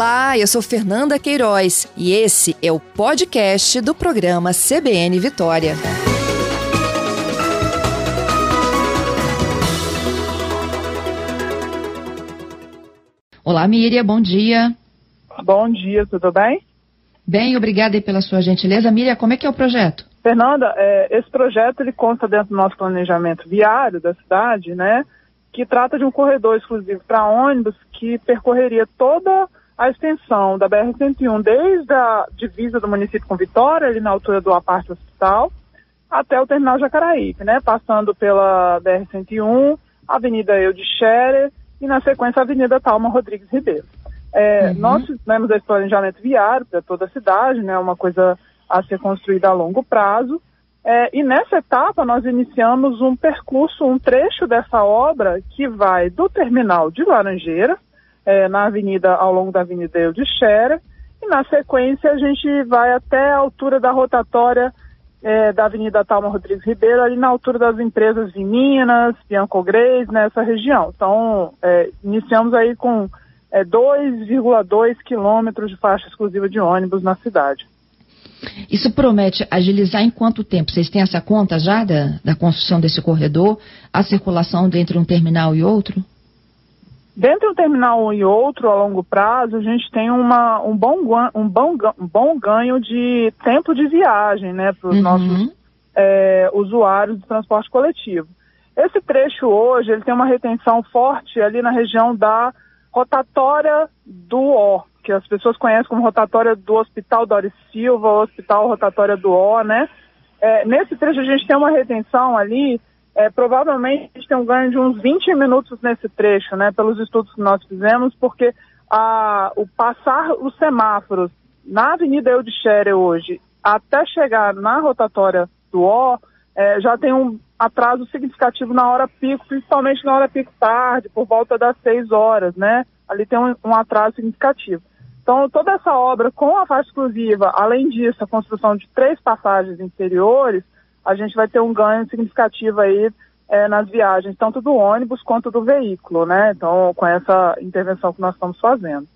Olá, eu sou Fernanda Queiroz e esse é o podcast do programa CBN Vitória. Olá, Miriam, bom dia. Bom dia, tudo bem? Bem, obrigada pela sua gentileza. Miriam, como é que é o projeto? Fernanda, é, esse projeto ele consta dentro do nosso planejamento viário da cidade, né? Que trata de um corredor exclusivo para ônibus que percorreria toda a extensão da BR-101, desde a divisa do município com Vitória, ali na altura do Aparte Hospital, até o terminal Jacaraípe, né? Passando pela BR-101, Avenida Eudes Scherer e, na sequência, a Avenida Talma Rodrigues Ribeiro. É, uhum. Nós fizemos esse planejamento viário para toda a cidade, né? Uma coisa a ser construída a longo prazo. É, e nessa etapa nós iniciamos um percurso, um trecho dessa obra que vai do terminal de Laranjeira, é, na avenida, ao longo da Avenida Eu de Xera, e na sequência a gente vai até a altura da rotatória é, da Avenida Talma Rodrigues Ribeiro, ali na altura das empresas de Minas, Bianco Greis, nessa região. Então, é, iniciamos aí com 2,2 é, quilômetros de faixa exclusiva de ônibus na cidade. Isso promete agilizar em quanto tempo? Vocês têm essa conta já da, da construção desse corredor, a circulação entre um terminal e outro? Dentre um terminal e outro, a longo prazo, a gente tem uma, um, bom, um, bom, um bom ganho de tempo de viagem né, para os uhum. nossos é, usuários do transporte coletivo. Esse trecho hoje ele tem uma retenção forte ali na região da rotatória do O, que as pessoas conhecem como rotatória do Hospital Doris Silva, Hospital Rotatória do O, né? É, nesse trecho a gente tem uma retenção ali é, provavelmente a gente tem um ganho de uns 20 minutos nesse trecho, né, pelos estudos que nós fizemos, porque a, o passar os semáforos na Avenida Eudichere hoje até chegar na rotatória do O, é, já tem um atraso significativo na hora pico, principalmente na hora pico tarde, por volta das 6 horas, né? Ali tem um, um atraso significativo. Então, toda essa obra com a faixa exclusiva, além disso, a construção de três passagens interiores, a gente vai ter um ganho significativo aí é, nas viagens, tanto do ônibus quanto do veículo, né? Então, com essa intervenção que nós estamos fazendo.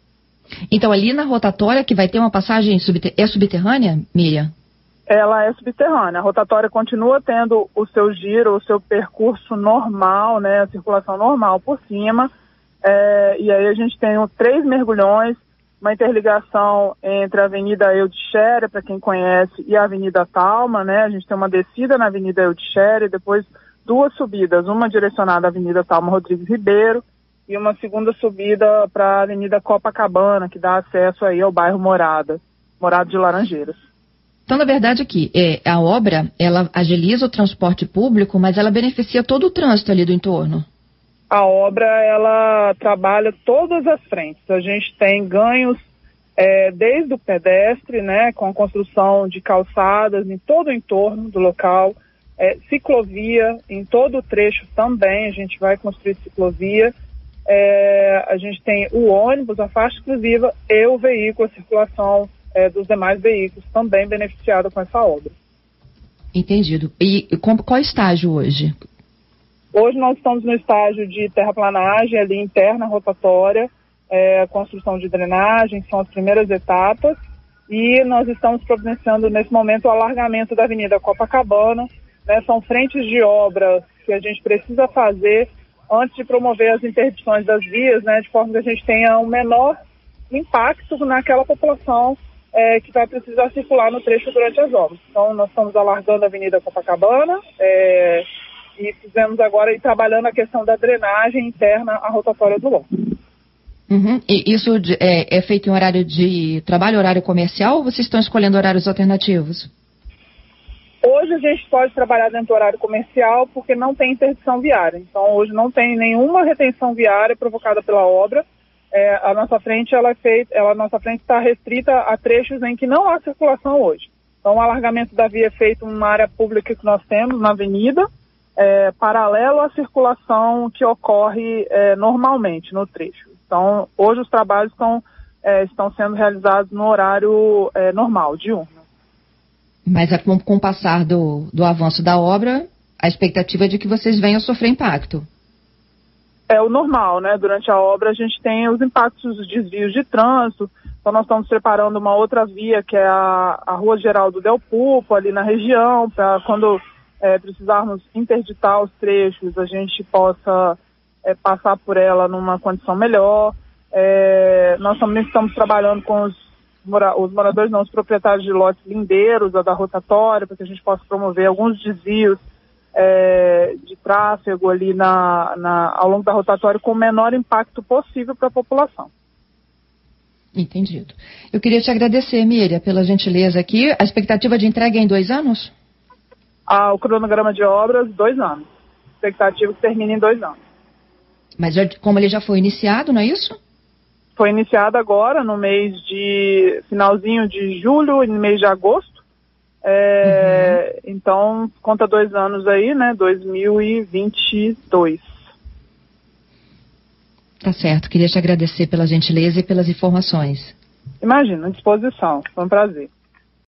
Então, ali na rotatória, que vai ter uma passagem subter é subterrânea, Miriam? Ela é subterrânea. A rotatória continua tendo o seu giro, o seu percurso normal, né? A circulação normal por cima. É, e aí a gente tem três mergulhões uma interligação entre a Avenida Eudichere, para quem conhece, e a Avenida Talma, né? A gente tem uma descida na Avenida Eudichere, depois duas subidas, uma direcionada à Avenida Talma Rodrigues Ribeiro e uma segunda subida para a Avenida Copacabana, que dá acesso aí ao bairro Morada, Morada de Laranjeiras. Então, na verdade, aqui, é, a obra, ela agiliza o transporte público, mas ela beneficia todo o trânsito ali do entorno a obra ela trabalha todas as frentes. A gente tem ganhos é, desde o pedestre, né, com a construção de calçadas em todo o entorno do local, é, ciclovia em todo o trecho também, a gente vai construir ciclovia. É, a gente tem o ônibus, a faixa exclusiva e o veículo, a circulação é, dos demais veículos também beneficiada com essa obra. Entendido. E qual estágio hoje? Hoje nós estamos no estágio de terraplanagem ali interna rotatória, é, construção de drenagem, são as primeiras etapas, e nós estamos providenciando nesse momento o alargamento da Avenida Copacabana, né, são frentes de obra que a gente precisa fazer antes de promover as interdições das vias, né, de forma que a gente tenha um menor impacto naquela população é, que vai precisar circular no trecho durante as obras. Então, nós estamos alargando a Avenida Copacabana, é, e fizemos agora e trabalhando a questão da drenagem interna à rotatória do longo. Uhum. E isso é, é, feito em horário de trabalho, horário comercial, ou vocês estão escolhendo horários alternativos? Hoje a gente pode trabalhar dentro do horário comercial porque não tem interdição viária. Então hoje não tem nenhuma retenção viária provocada pela obra. É, a nossa frente ela é feita, ela, a nossa frente está restrita a trechos em que não há circulação hoje. Então o alargamento da via é feito numa área pública que nós temos na avenida é, paralelo à circulação que ocorre é, normalmente no trecho. Então, hoje os trabalhos estão, é, estão sendo realizados no horário é, normal, diurno. Mas é com, com o passar do, do avanço da obra, a expectativa é de que vocês venham sofrer impacto. é o normal, né? Durante a obra a gente tem os impactos dos desvios de trânsito. Então nós estamos preparando uma outra via que é a, a Rua Geraldo Del Pupo, ali na região, para quando é, precisarmos interditar os trechos, a gente possa é, passar por ela numa condição melhor. É, nós também estamos trabalhando com os, mora os moradores, não, os proprietários de lotes lindeiros, da rotatória, para que a gente possa promover alguns desvios é, de tráfego ali na, na, ao longo da rotatória com o menor impacto possível para a população. Entendido. Eu queria te agradecer, Miriam, pela gentileza aqui. A expectativa de entrega é em dois anos? Ah, o cronograma de obras, dois anos. Expectativa que termine em dois anos. Mas como ele já foi iniciado, não é isso? Foi iniciado agora, no mês de. finalzinho de julho e no mês de agosto. É, uhum. Então, conta dois anos aí, né? 2022. Tá certo. Queria te agradecer pela gentileza e pelas informações. Imagina, à disposição. Foi um prazer.